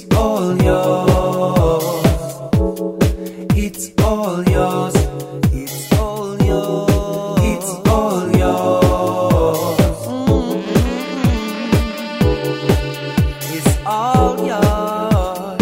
It's all yours. It's all yours. It's all yours. It's all yours. Mm-hmm. It's all yours.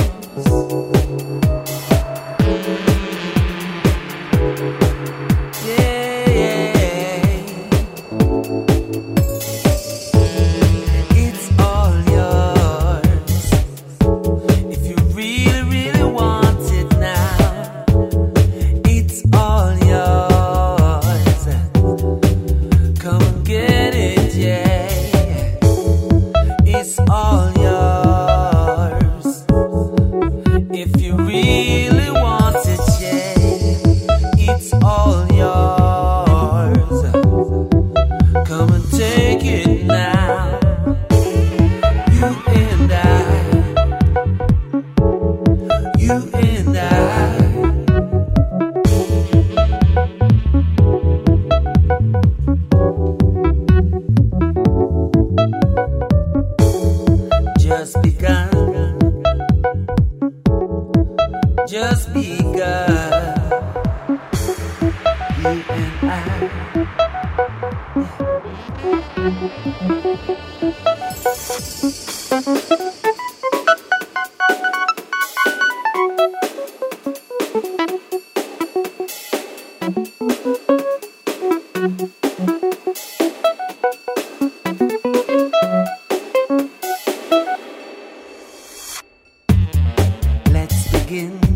Just begun. You and I. Let's begin.